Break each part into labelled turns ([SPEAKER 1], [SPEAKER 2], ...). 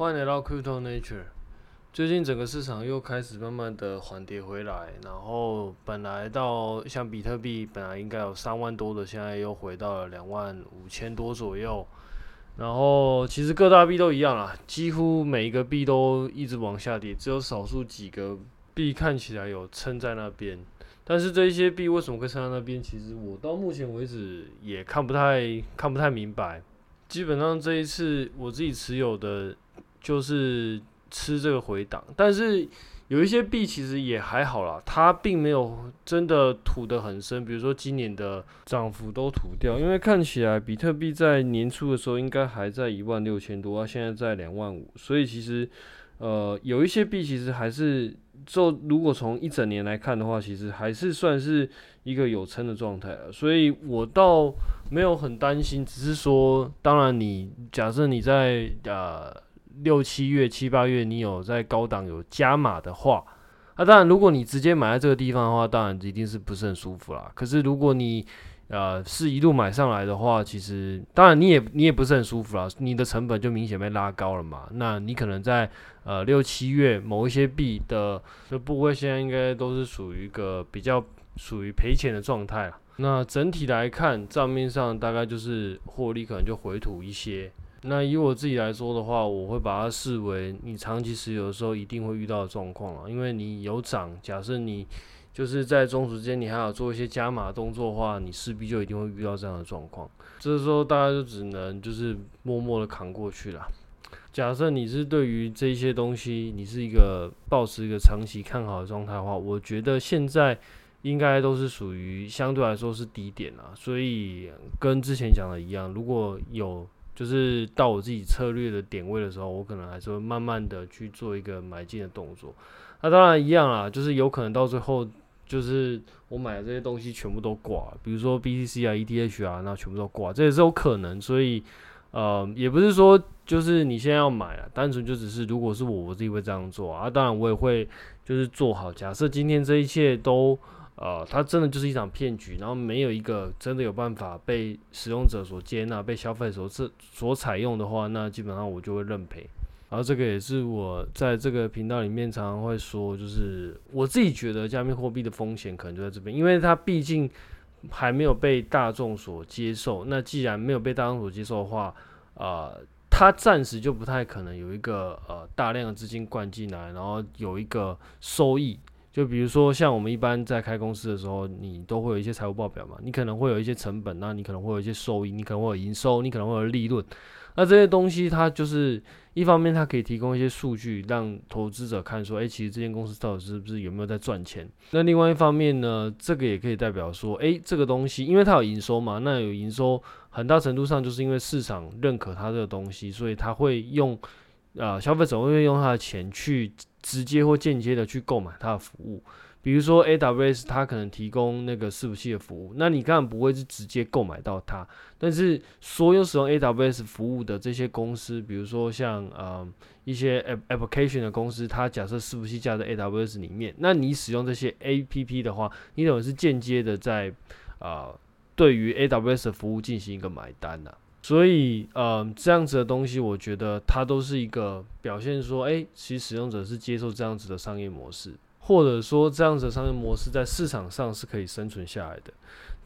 [SPEAKER 1] 欢迎来到 Crypto Nature。最近整个市场又开始慢慢的缓跌回来，然后本来到像比特币本来应该有三万多的，现在又回到了两万五千多左右。然后其实各大币都一样啦，几乎每一个币都一直往下跌，只有少数几个币看起来有撑在那边。但是这一些币为什么会撑在那边？其实我到目前为止也看不太看不太明白。基本上这一次我自己持有的。就是吃这个回档，但是有一些币其实也还好啦，它并没有真的吐得很深。比如说今年的涨幅都吐掉，因为看起来比特币在年初的时候应该还在一万六千多，它现在在两万五，所以其实呃有一些币其实还是就如果从一整年来看的话，其实还是算是一个有撑的状态了，所以我倒没有很担心，只是说当然你假设你在呃。六七月、七八月，你有在高档有加码的话，那、啊、当然，如果你直接买在这个地方的话，当然一定是不是很舒服啦。可是如果你呃是一路买上来的话，其实当然你也你也不是很舒服啦，你的成本就明显被拉高了嘛。那你可能在呃六七月某一些币的的部位，现在应该都是属于一个比较属于赔钱的状态了。那整体来看，账面上大概就是获利可能就回吐一些。那以我自己来说的话，我会把它视为你长期持有的时候一定会遇到的状况啊，因为你有涨，假设你就是在中途之间你还要做一些加码动作的话，你势必就一定会遇到这样的状况。这时候大家就只能就是默默的扛过去了。假设你是对于这些东西，你是一个保持一个长期看好的状态的话，我觉得现在应该都是属于相对来说是低点啊，所以跟之前讲的一样，如果有。就是到我自己策略的点位的时候，我可能还是会慢慢的去做一个买进的动作。那当然一样啦，就是有可能到最后，就是我买的这些东西全部都挂，比如说 BTC 啊、ETH 啊，那全部都挂，这也是有可能。所以，呃，也不是说就是你现在要买啊，单纯就只是如果是我，我自己会这样做啊。当然我也会就是做好，假设今天这一切都。呃，它真的就是一场骗局，然后没有一个真的有办法被使用者所接纳、被消费者所所采用的话，那基本上我就会认赔。然后这个也是我在这个频道里面常常会说，就是我自己觉得加密货币的风险可能就在这边，因为它毕竟还没有被大众所接受。那既然没有被大众所接受的话，呃，它暂时就不太可能有一个呃大量的资金灌进来，然后有一个收益。就比如说，像我们一般在开公司的时候，你都会有一些财务报表嘛，你可能会有一些成本，那你可能会有一些收益，你可能会有营收，你可能会有利润。那这些东西，它就是一方面，它可以提供一些数据，让投资者看说，诶，其实这间公司到底是不是有没有在赚钱？那另外一方面呢，这个也可以代表说，诶，这个东西，因为它有营收嘛，那有营收，很大程度上就是因为市场认可它这个东西，所以它会用，呃，消费者会用他的钱去。直接或间接的去购买它的服务，比如说 AWS，它可能提供那个伺服器的服务，那你当然不会是直接购买到它，但是所有使用 AWS 服务的这些公司，比如说像呃一些 application 的公司，它假设伺服器架在 AWS 里面，那你使用这些 APP 的话，你等于是间接的在啊、对于 AWS 的服务进行一个买单呐、所以，呃，这样子的东西，我觉得它都是一个表现，说，诶，其实使用者是接受这样子的商业模式，或者说这样子的商业模式在市场上是可以生存下来的。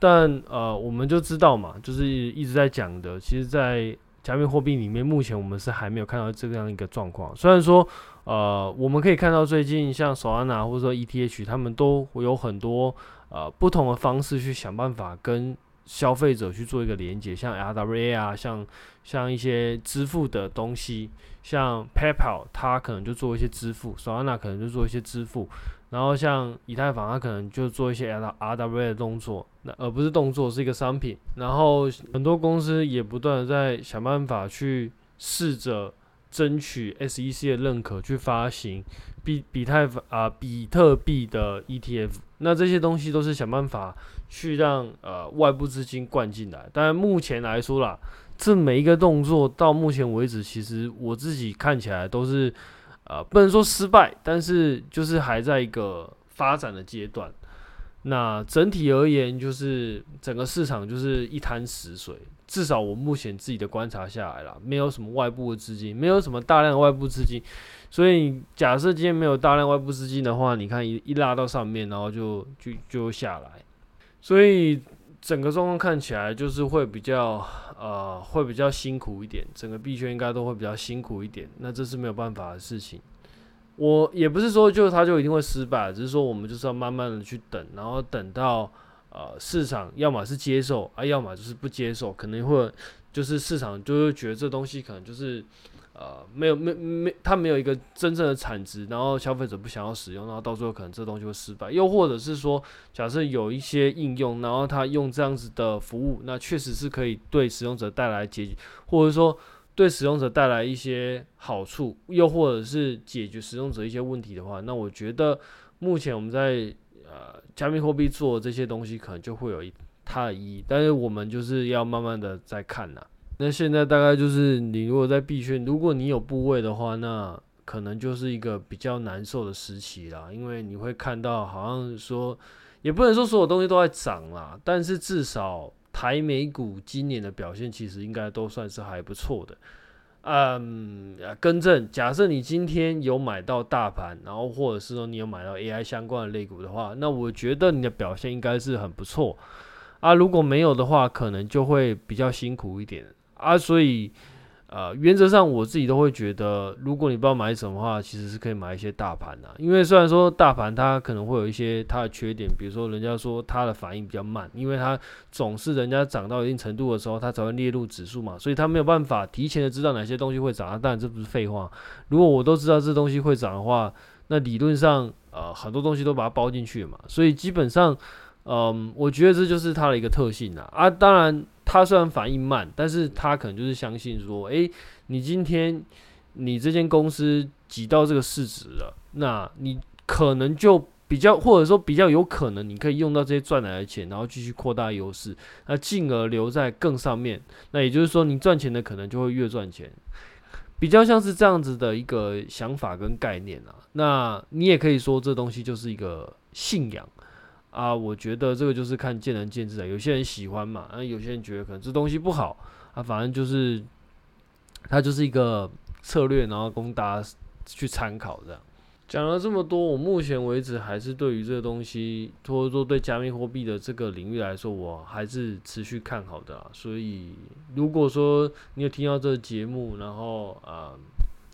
[SPEAKER 1] 但，呃，我们就知道嘛，就是一直在讲的，其实，在加密货币里面，目前我们是还没有看到这样一个状况。虽然说，呃，我们可以看到最近像 Solana 或者说 ETH，他们都有很多呃不同的方式去想办法跟。消费者去做一个连接，像 RWA 啊，像像一些支付的东西，像 PayPal，它可能就做一些支付，Solana 可能就做一些支付，然后像以太坊，它可能就做一些 RWA 的动作，那而不是动作，是一个商品。然后很多公司也不断的在想办法去试着争取 SEC 的认可，去发行比比太坊啊比特币的 ETF。那这些东西都是想办法。去让呃外部资金灌进来，但目前来说啦，这每一个动作到目前为止，其实我自己看起来都是呃不能说失败，但是就是还在一个发展的阶段。那整体而言，就是整个市场就是一滩死水。至少我目前自己的观察下来了，没有什么外部的资金，没有什么大量外部资金。所以假设今天没有大量外部资金的话，你看一一拉到上面，然后就就就下来。所以整个状况看起来就是会比较呃会比较辛苦一点，整个币圈应该都会比较辛苦一点。那这是没有办法的事情。我也不是说就它就一定会失败，只是说我们就是要慢慢的去等，然后等到呃市场要么是接受啊，要么就是不接受，可能会就是市场就会觉得这东西可能就是呃没有没没它没有一个真正的产值，然后消费者不想要使用，然后到最后可能这东西会失败，又或者是说假设有一些应用，然后它用这样子的服务，那确实是可以对使用者带来解决，或者说。对使用者带来一些好处，又或者是解决使用者一些问题的话，那我觉得目前我们在呃加密货币做这些东西，可能就会有一它的意义。但是我们就是要慢慢的在看呐。那现在大概就是你如果在币圈，如果你有部位的话，那可能就是一个比较难受的时期啦，因为你会看到好像说，也不能说所有东西都在涨啦，但是至少。台美股今年的表现其实应该都算是还不错的。嗯，更正，假设你今天有买到大盘，然后或者是说你有买到 AI 相关的类股的话，那我觉得你的表现应该是很不错。啊，如果没有的话，可能就会比较辛苦一点。啊，所以。呃，原则上我自己都会觉得，如果你不知道买什么的话，其实是可以买一些大盘的。因为虽然说大盘它可能会有一些它的缺点，比如说人家说它的反应比较慢，因为它总是人家涨到一定程度的时候，它才会列入指数嘛，所以它没有办法提前的知道哪些东西会涨。当然这不是废话，如果我都知道这东西会涨的话，那理论上呃很多东西都把它包进去了嘛，所以基本上，嗯、我觉得这就是它的一个特性啦。啊，当然。他虽然反应慢，但是他可能就是相信说，诶、你今天你这间公司挤到这个市值了，那你可能就比较，或者说比较有可能，你可以用到这些赚来的钱，然后继续扩大优势，那进而留在更上面。那也就是说，你赚钱的可能就会越赚钱，比较像是这样子的一个想法跟概念啊。那你也可以说，这东西就是一个信仰。啊，我觉得这个就是看见仁见智的，有些人喜欢嘛，那有些人觉得可能这东西不好啊，反正就是它就是一个策略，然后供大家去参考这样。讲了这么多，我目前为止还是对于这个东西，或者说对加密货币的这个领域来说，我还是持续看好的。所以，如果说你有听到这个节目，然后啊，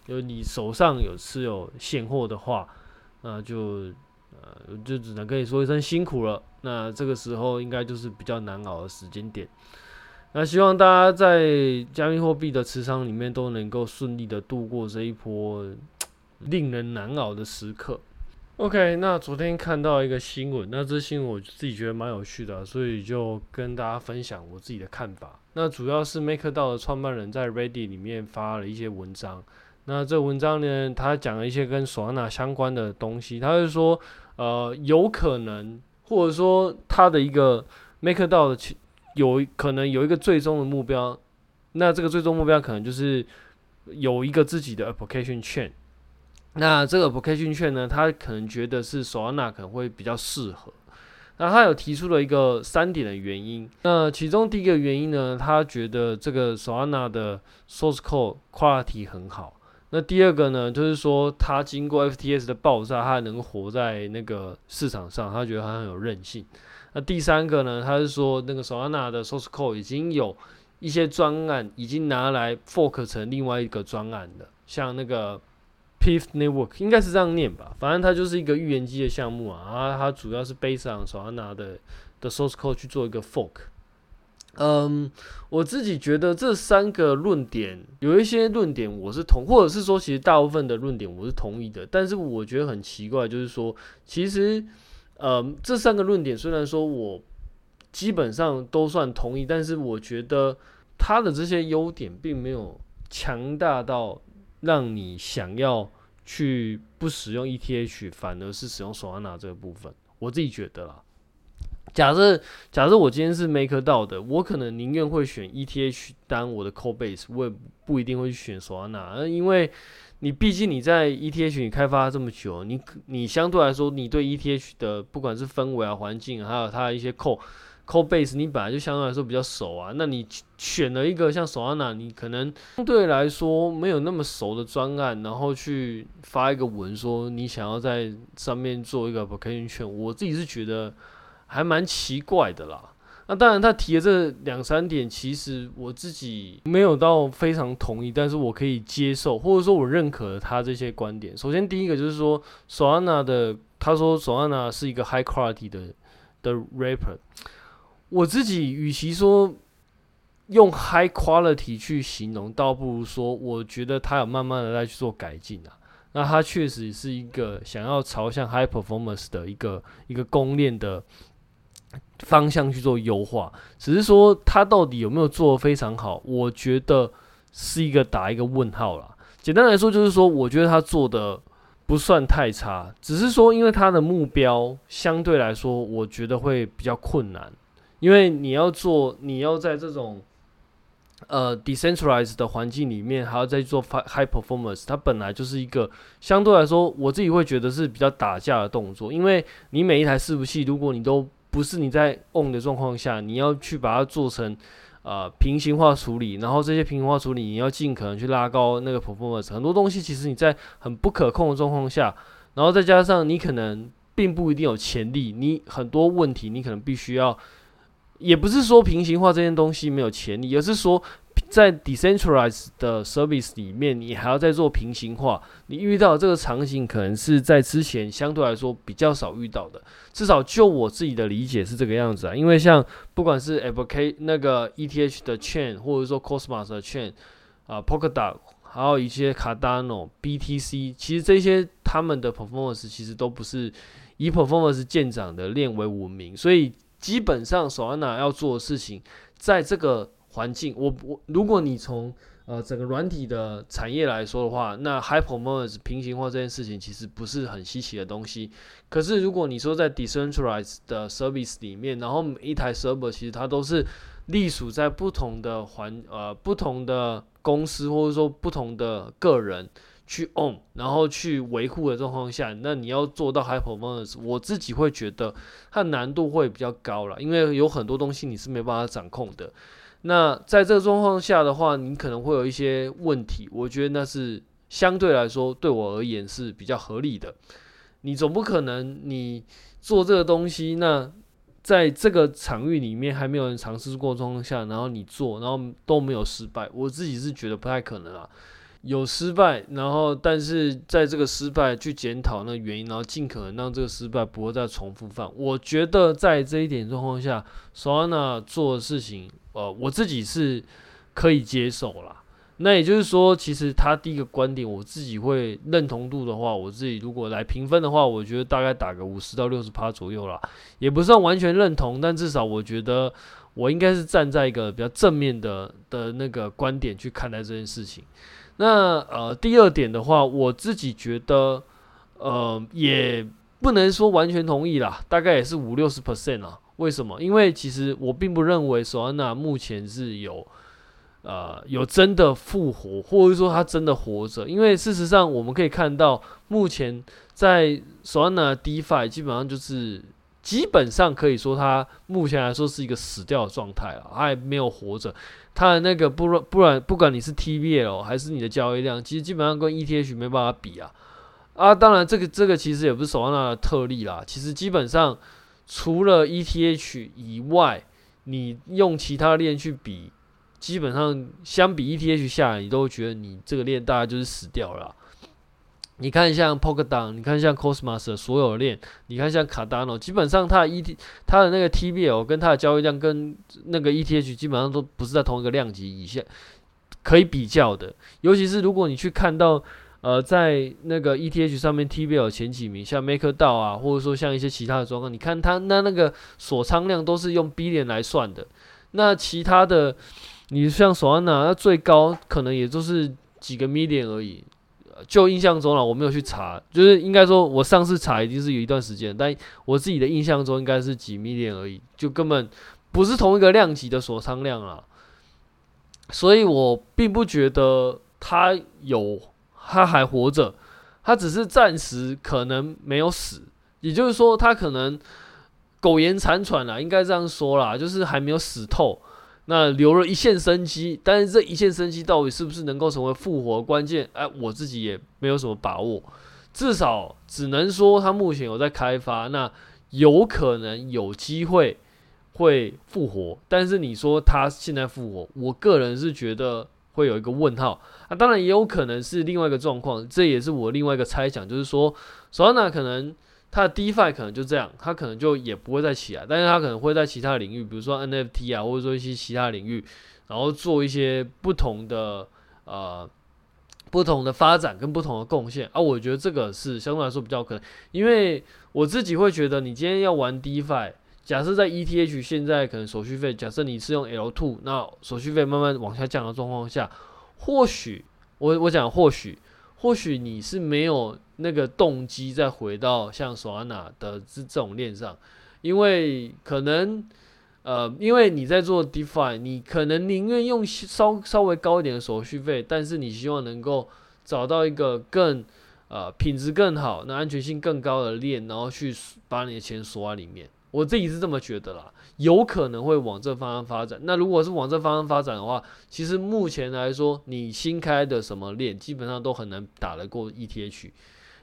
[SPEAKER 1] 就你手上有持有现货的话，那就。就只能跟你说一声辛苦了。那这个时候应该就是比较难熬的时间点。那希望大家在加密货币的持仓里面都能够顺利的度过这一波令人难熬的时刻。OK，那昨天看到一个新闻，那这新闻我自己觉得蛮有趣的，所以就跟大家分享我自己的看法。那主要是 MakerDAO 的创办人在 Ready 里面发了一些文章。那这文章呢，他讲了一些跟 Solana 相关的东西，他就说。呃，有可能，或者说他的一个 MakerDAO 的有可能有一个最终的目标，那这个最终目标可能就是有一个自己的 Application Chain。那这个 Application Chain 呢，他可能觉得是 Solana 可能会比较适合。那他有提出了一个三点的原因。那其中第一个原因呢，他觉得这个 Solana 的 Source Code Quality 很好。那第二个呢，就是说它经过 FTS 的爆炸，它还能活在那个市场上，他觉得它很有韧性。那第三个呢，他是说那个 Solana 的 Source Code 已经有一些专案已经拿来 fork 成另外一个专案的，像那个 Pyth Network 应该是这样念吧，反正它就是一个预言机的项目啊，然后它主要是 based on Solana 的的 Source Code 去做一个 fork。嗯，我自己觉得这三个论点有一些论点我是同，或者是说其实大部分的论点我是同意的。但是我觉得很奇怪，就是说其实，嗯，这三个论点虽然说我基本上都算同意，但是我觉得它的这些优点并没有强大到让你想要去不使用 ETH，反而是使用 Solana 这个部分。我自己觉得啦。假设假设我今天是 MakerDAO 的，我可能宁愿会选 ETH 当我的 Code Base，我也不一定会去选 Solana，因为你毕竟你在 ETH 你开发这么久，你你相对来说，你对 ETH 的不管是氛围啊、环境，还有它的一些 code code base，你本来就相对来说比较熟啊。那你选了一个像 Solana，你可能相对来说没有那么熟的专案，然后去发一个文说你想要在上面做一个 application，我自己是觉得还蛮奇怪的啦。那当然，他提的这两三点，其实我自己没有到非常同意，但是我可以接受，或者说我认可他这些观点。首先，第一个就是说，Solana 的他说 Solana 是一个 high quality 的的 rapper，。我自己与其说用 high quality 去形容，倒不如说，我觉得他有慢慢的在去做改进啊。那他确实是一个想要朝向 high performance 的一个一个公链的。方向去做优化，只是说他到底有没有做得非常好，我觉得是一个打一个问号啦。简单来说，就是说，我觉得他做的不算太差，只是说，因为他的目标相对来说，我觉得会比较困难，因为你要做，你要在这种呃 decentralized 的环境里面，还要再做 high performance，它本来就是一个相对来说，我自己会觉得是比较打架的动作，因为你每一台伺服器，如果你都不是你在 on 的状况下，你要去把它做成呃平行化处理，然后这些平行化处理你要尽可能去拉高那个 performance。很多东西其实你在很不可控的状况下，然后再加上你可能并不一定有潜力，你很多问题你可能必须要，也不是说平行化这件东西没有潜力，而是说。在 decentralized 的 service 里面，你还要再做平行化，你遇到这个场景可能是在之前相对来说比较少遇到的。至少就我自己的理解是这个样子啊。因为像不管是 apple cay 那个 ETH 的 chain，或者说 Cosmos 的 chain 啊，Polkadot，还有一些 Cardano、BTC，其实这些他们的 performance 其实都不是以 performance 见长的链为闻名，所以基本上 Solana 要做的事情，在这个。环境，我我如果你从呃整个软体的产业来说的话，那 high performance 平行化这件事情其实不是很稀奇的东西。可是如果你说在 decentralized 的 service 里面，然后每一台 server 其实它都是隶属在不同的环呃不同的公司或者说不同的个人去 on，然后去维护的状况下，那你要做到 high performance，我自己会觉得它难度会比较高了，因为有很多东西你是没办法掌控的。那在这个状况下的话，你可能会有一些问题。我觉得那是相对来说对我而言是比较合理的。你总不可能你做这个东西，那在这个场域里面还没有人尝试过状况下，然后你做，然后都没有失败，我自己是觉得不太可能啊。有失败，然后但是在这个失败去检讨那原因，然后尽可能让这个失败不会再重复犯。我觉得在这一点状况下，Solana 做的事情。呃，我自己是可以接受啦。那也就是说，其实他第一个观点，我自己会认同度的话，我自己如果来评分的话，我觉得大概打个五十到六十趴左右啦，也不算完全认同，但至少我觉得我应该是站在一个比较正面的的那个观点去看待这件事情。那呃，第二点的话，我自己觉得呃，也不能说完全同意啦，大概也是五六十 percent 啊。为什么？因为其实我并不认为索安娜目前是有，呃，有真的复活，或者说他真的活着。因为事实上，我们可以看到，目前在索安娜 DeFi 基本上就是，基本上可以说，它目前来说是一个死掉的状态了，它还没有活着。它的那个不不然，不管你是 TVL 还是你的交易量，其实基本上跟 ETH 没办法比啊。啊，当然这个这个其实也不是索安娜的特例啦，其实基本上。除了 ETH 以外，你用其他链去比，基本上相比 ETH 下来，你都会觉得你这个链大概就是死掉了。你看像 p o k a d o n 你看像 Cosmos 的所有链，你看像 Cardano，基本上它的 ETH 它的那个 TBL 跟它的交易量跟那个 ETH 基本上都不是在同一个量级以下可以比较的。尤其是如果你去看到。呃，在那个 ETH 上面，TVL 前几名，像 MakerDAO 啊，或者说像一些其他的状况，你看它那那个锁仓量都是用 B 点来算的。那其他的，你像 Solana，那最高可能也就是几个 Million 而已。就印象中了，我没有去查，就是应该说，我上次查已经是有一段时间，但我自己的印象中应该是几 Million 而已，就根本不是同一个量级的锁仓量啊。所以我并不觉得它有。他还活着，他只是暂时可能没有死，也就是说，他可能苟延残喘了，应该这样说啦，就是还没有死透，那留了一线生机，但是这一线生机到底是不是能够成为复活关键？哎，我自己也没有什么把握，至少只能说他目前有在开发，那有可能有机会会复活，但是你说他现在复活，我个人是觉得。会有一个问号啊，当然也有可能是另外一个状况，这也是我另外一个猜想，就是说，Solana 可能它的 DeFi 可能就这样，它可能就也不会再起来，但是它可能会在其他领域，比如说 NFT 啊，或者说一些其他领域，然后做一些不同的呃不同的发展跟不同的贡献啊，我觉得这个是相对来说比较可能，因为我自己会觉得，你今天要玩 DeFi。假设在 ETH 现在可能手续费，假设你是用 L2，那手续费慢慢往下降的状况下，或许我我讲或许，或许你是没有那个动机再回到像 Solana 的这这种链上，因为可能呃，因为你在做 DeFi，你可能宁愿用稍稍微高一点的手续费，但是你希望能够找到一个更呃品质更好、那安全性更高的链，然后去把你的钱锁在里面。我自己是这么觉得啦，有可能会往这方向发展。那如果是往这方向发展的话，其实目前来说，你新开的什么链，基本上都很难打得过 ETH，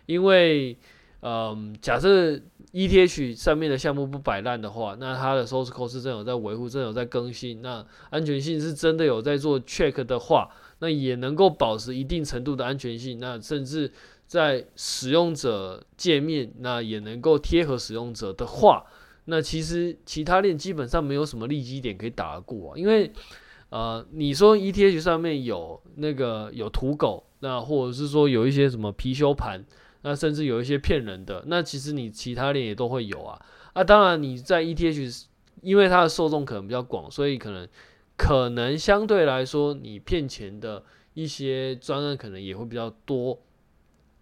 [SPEAKER 1] 因为，嗯，假设 ETH 上面的项目不摆烂的话，那它的 source code 是真有在维护，真有在更新，那安全性是真的有在做 check 的话，那也能够保持一定程度的安全性，那甚至在使用者界面，那也能够贴合使用者的话。那其实其他链基本上没有什么利基点可以打得过啊，因为，呃，你说 ETH 上面有那个有土狗，那或者是说有一些什么貔貅盘，那甚至有一些骗人的，那其实你其他链也都会有啊。啊，当然你在 ETH，因为它的受众可能比较广，所以可能可能相对来说你骗钱的一些专案可能也会比较多。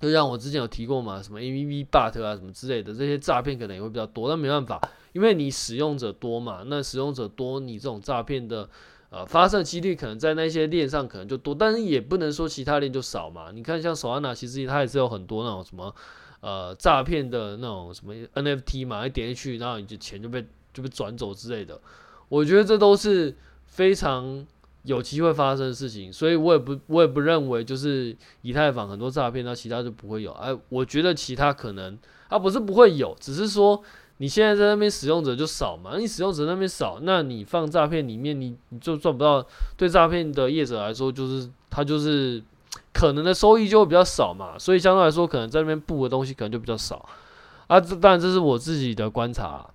[SPEAKER 1] 就像我之前有提过嘛，什么 AVV Bot 啊，什么之类的，这些诈骗可能也会比较多。但没办法，因为你使用者多嘛，那使用者多，你这种诈骗的呃发生几率可能在那些链上可能就多，但是也不能说其他链就少嘛。你看像 Solana，其实它也是有很多那种什么呃诈骗的那种什么 NFT 嘛，一点进去，然后你就钱就被就被转走之类的。我觉得这都是非常。有机会发生的事情，所以我也不，我也不认为就是以太坊很多诈骗，那其他就不会有。哎，我觉得其他可能，啊，不是不会有，只是说你现在在那边使用者就少嘛，你使用者那边少，那你放诈骗里面，你你就赚不到。对诈骗的业者来说，就是他就是可能的收益就会比较少嘛，所以相对来说，可能在那边布的东西可能就比较少。啊，这当然这是我自己的观察，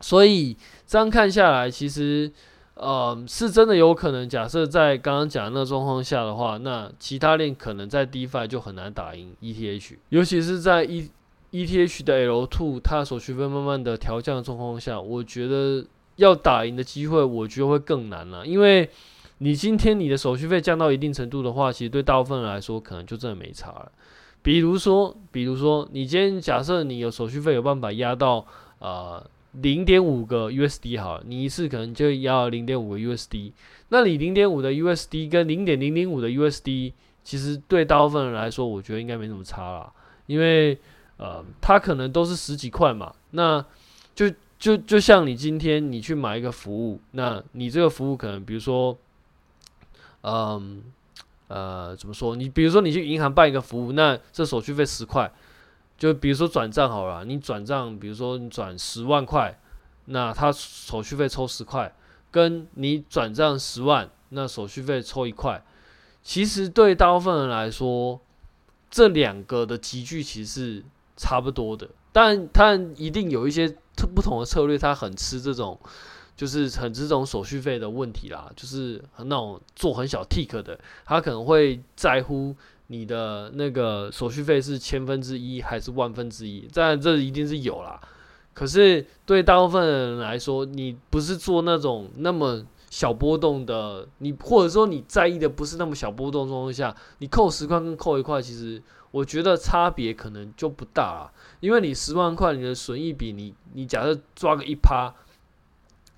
[SPEAKER 1] 所以这样看下来，其实。呃，是真的有可能。假设在刚刚讲的那个状况下的话，那其他链可能在 DeFi 就很难打赢 ETH，尤其是在 E ETH 的 L2 它手续费慢慢的调降的状况下，我觉得要打赢的机会，我觉得会更难了。因为你今天你的手续费降到一定程度的话，其实对大部分人来说，可能就真的没差了。比如说，比如说，你今天假设你有手续费有办法压到呃。零点五个 USD 好了，你一次可能就要零点五个 USD。那你零点五的 USD 跟零点零零五的 USD，其实对大部分人来说，我觉得应该没什么差啦。因为呃，它可能都是十几块嘛。那就就就像你今天你去买一个服务，那你这个服务可能比如说，嗯呃，呃，怎么说？你比如说你去银行办一个服务，那这手续费十块。就比如说转账好了，你转账，比如说你转十万块，那他手续费抽十块，跟你转账十万，那手续费抽一块。其实对大部分人来说，这两个的级距其实是差不多的，但他一定有一些特不同的策略，他很吃这种，就是很吃这种手续费的问题啦，就是那种做很小 tick 的，他可能会在乎。你的那个手续费是千分之一还是万分之一？当然这一定是有啦。可是对大部分人来说，你不是做那种那么小波动的，你或者说你在意的不是那么小波动状况下，你扣十块跟扣一块，其实我觉得差别可能就不大啦。因为你十万块，你的损益比你你假设抓个一趴，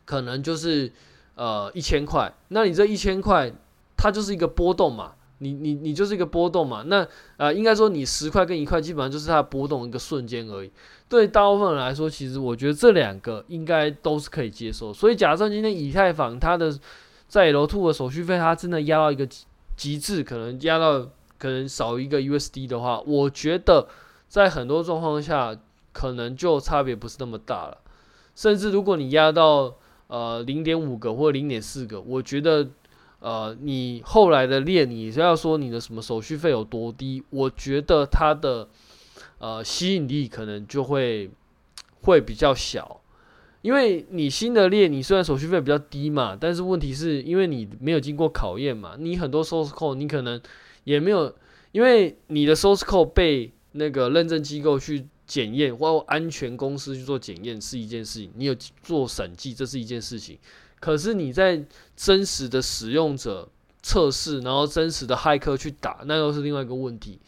[SPEAKER 1] 可能就是呃一千块。那你这一千块，它就是一个波动嘛。你你你就是一个波动嘛。那啊、呃，应该说你十块跟一块基本上就是它波动一个瞬间而已。对大部分人来说，其实我觉得这两个应该都是可以接受。所以假设今天以太坊它的在 L2 的手续费它真的压到一个极致，可能压到可能少一个 USD 的话，我觉得在很多状况下可能就差别不是那么大了。甚至如果你压到呃零点五个或零点四个，我觉得呃你后来的链，你是要说你的什么手续费有多低，我觉得它的呃吸引力可能就会会比较小。因为你新的链，你虽然手续费比较低嘛，但是问题是因为你没有经过考验嘛，你很多 source code 你可能也没有，因为你的 source code 被那个认证机构去检验，或安全公司去做检验是一件事情，你有做审计这是一件事情，可是你在真实的使用者测试，然后真实的骇客去打，那又是另外一个问题。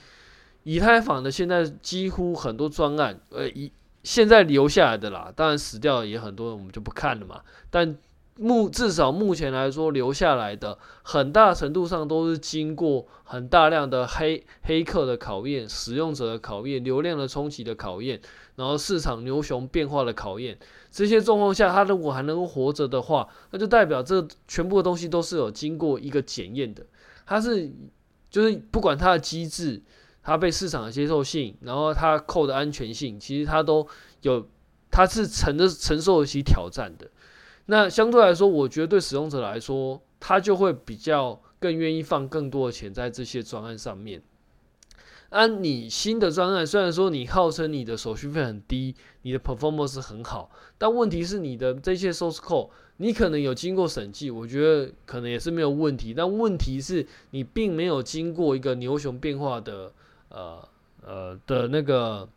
[SPEAKER 1] 以太坊的现在几乎很多专案，呃，以现在留下来的啦，当然死掉也很多，我们就不看了嘛。但目至少目前来说，留下来的很大程度上都是经过很大量的黑黑客的考验、使用者的考验、流量的冲击的考验，然后市场牛熊变化的考验。这些状况下，它如果还能够活着的话，那就代表这全部的东西都是有经过一个检验的。它是就是不管它的机制。它被市场的接受性，然后它扣的安全性，其实它都有，它是承的承受得起挑战的。那相对来说，我觉得对使用者来说，他就会比较更愿意放更多的钱在这些专案上面。按你新的专案，虽然说你号称你的手续费很低，你的 performance 很好，但问题是你的这些 source code，你可能有经过审计，我觉得可能也是没有问题。但问题是你并没有经过一个牛熊变化的。呃呃的那个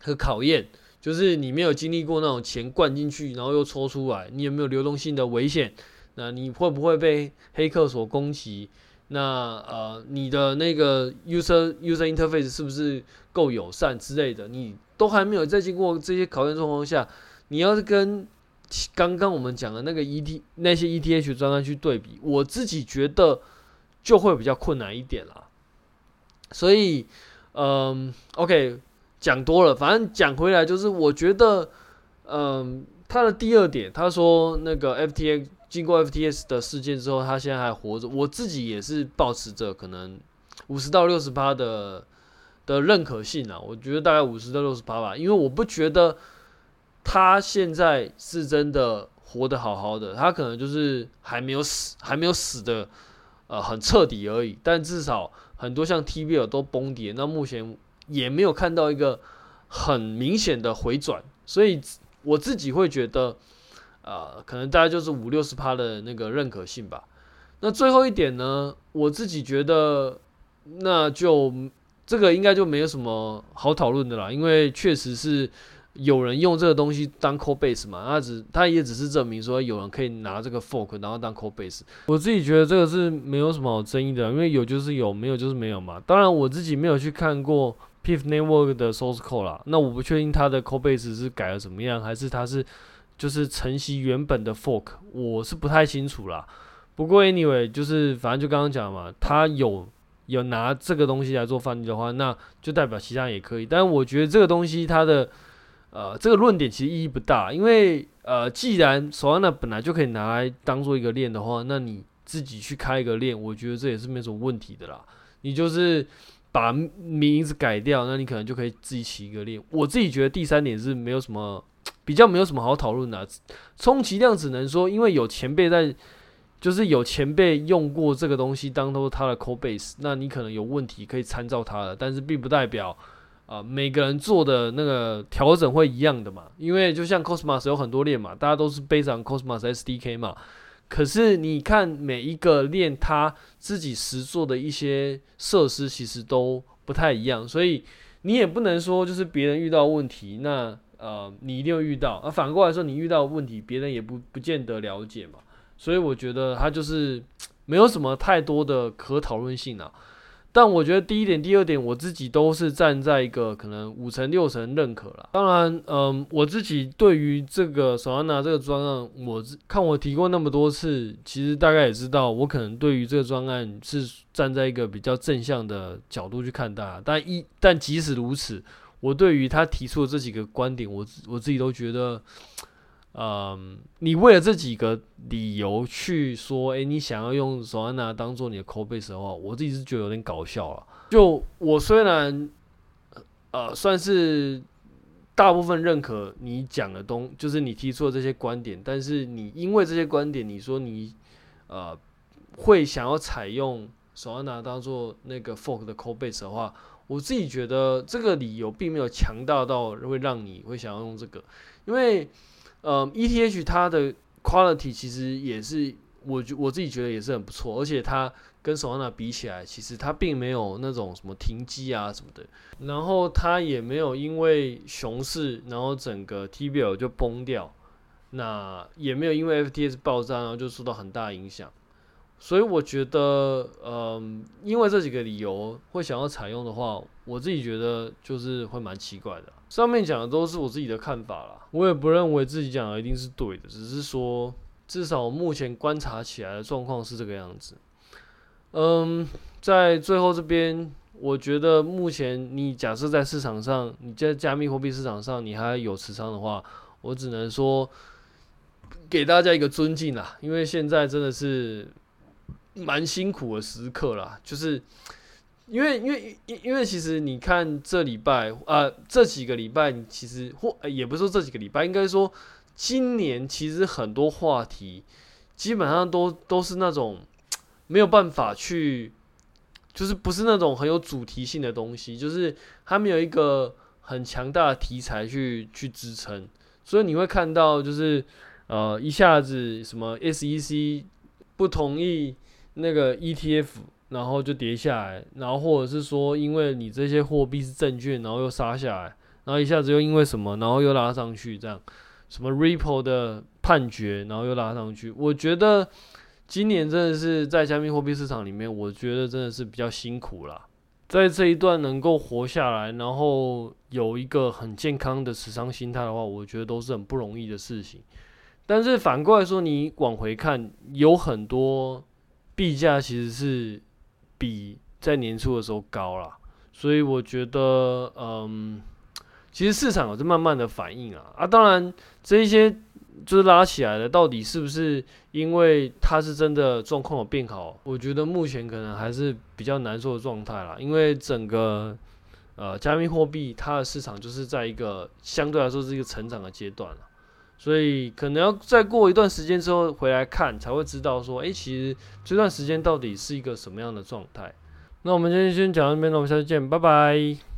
[SPEAKER 1] 和考验，就是你没有经历过那种钱灌进去，然后又抽出来，你有没有流动性的危险？那你会不会被黑客所攻击？那呃，你的那个 user user interface 是不是够友善之类的？你都还没有在经过这些考验状况下，你要是跟刚刚我们讲的那个 ET 那些 ETH 专案去对比，我自己觉得就会比较困难一点啦。所以，嗯，OK，讲多了，反正讲回来就是，我觉得，嗯，他的第二点，他说那个 FTX 经过 FTS 的事件之后，他现在还活着。我自己也是保持着可能五十到六十趴的的认可性啊，我觉得大概五十到六十趴吧，因为我不觉得他现在是真的活得好好的，他可能就是还没有死，还没有死的，呃，很彻底而已，但至少。很多像 TVL 都崩跌，那目前也没有看到一个很明显的回转，所以我自己会觉得，呃，可能大概就是五六十趴的那个认可性吧。那最后一点呢，我自己觉得，那就这个应该就没有什么好讨论的啦，因为确实是。有人用这个东西当 c o base 嘛？他只他也只是证明说有人可以拿这个 fork 然后当 c o base。我自己觉得这个是没有什么好争议的，因为有就是有，没有就是没有嘛。当然我自己没有去看过 pif network 的 source code 啦，那我不确定它的 code base 是改了怎么样，还是它是就是承袭原本的 fork，我是不太清楚啦。不过 anyway 就是反正就刚刚讲嘛，他有有拿这个东西来做翻译的话，那就代表其他也可以。但我觉得这个东西它的。呃，这个论点其实意义不大，因为呃，既然 Solana 本来就可以拿来当做一个链的话，那你自己去开一个链，我觉得这也是没什么问题的啦。你就是把名字改掉，那你可能就可以自己起一个链。我自己觉得第三点是没有什么比较没有什么好讨论的，充其量只能说，因为有前辈在，就是有前辈用过这个东西当做他的 code base，那你可能有问题可以参照他的，但是并不代表。啊、每个人做的那个调整会一样的嘛？因为就像 Cosmos 有很多链嘛，大家都是背上 Cosmos SDK 嘛。可是你看每一个链，它自己实做的一些设施其实都不太一样，所以你也不能说就是别人遇到问题，那呃你一定会遇到。啊，反过来说，你遇到问题，别人也不不见得了解嘛。所以我觉得它就是 没有什么太多的可讨论性啊。但我觉得第一点、第二点，我自己都是站在一个可能五成、六成认可了。当然，嗯，我自己对于这个索安娜这个专案，我看我提过那么多次，其实大概也知道，我可能对于这个专案是站在一个比较正向的角度去看待。但一但即使如此，我对于他提出的这几个观点，我我自己都觉得。嗯，你为了这几个理由去说，诶、你想要用 Solana 当做你的 Codebase 的话，我自己是觉得有点搞笑了。就我虽然呃算是大部分认可你讲的东，就是你提出的这些观点，但是你因为这些观点，你说你呃会想要采用 Solana 当做那个 Fork 的 Codebase 的话，我自己觉得这个理由并没有强大到会让你会想要用这个，因为。呃，ETH 它的 quality 其实也是我我自己觉得也是很不错，而且它跟 Solana 比起来，其实它并没有那种什么停机啊什么的，然后它也没有因为熊市，然后整个 TBL 就崩掉，那也没有因为 FTX 爆炸然后就受到很大影响，所以我觉得，嗯、因为这几个理由会想要采用的话，我自己觉得就是会蛮奇怪的。上面讲的都是我自己的看法啦，我也不认为自己讲的一定是对的，只是说至少目前观察起来的状况是这个样子。嗯，在最后这边，我觉得目前你假设在市场上，你在加密货币市场上你还有持仓的话，我只能说给大家一个尊敬啦，因为现在真的是蛮辛苦的时刻啦，就是。因为因为因因为其实你看这礼拜啊、呃、这几个礼拜，你其实或也不是说这几个礼拜，应该说今年其实很多话题基本上都都是那种没有办法去，就是不是那种很有主题性的东西，就是它没有一个很强大的题材去去支撑，所以你会看到就是呃一下子什么 SEC 不同意那个 ETF。然后就跌下来，然后或者是说，因为你这些货币是证券，然后又杀下来，然后一下子又因为什么，然后又拉上去，这样，什么 Ripple 的判决，然后又拉上去。我觉得今年真的是在加密货币市场里面，我觉得真的是比较辛苦啦。在这一段能够活下来，然后有一个很健康的持仓心态的话，我觉得都是很不容易的事情。但是反过来说，你往回看，有很多币价其实是。比在年初的时候高了，所以我觉得，嗯，其实市场有在慢慢的反应啊啊，当然这一些就是拉起来的，到底是不是因为它是真的状况有变好？我觉得目前可能还是比较难受的状态啦，因为整个呃加密货币它的市场就是在一个相对来说是一个成长的阶段了，所以可能要再过一段时间之后回来看，才会知道说，诶，其实这段时间到底是一个什么样的状态。那我们今天先讲到这边，那我们下次见，拜拜。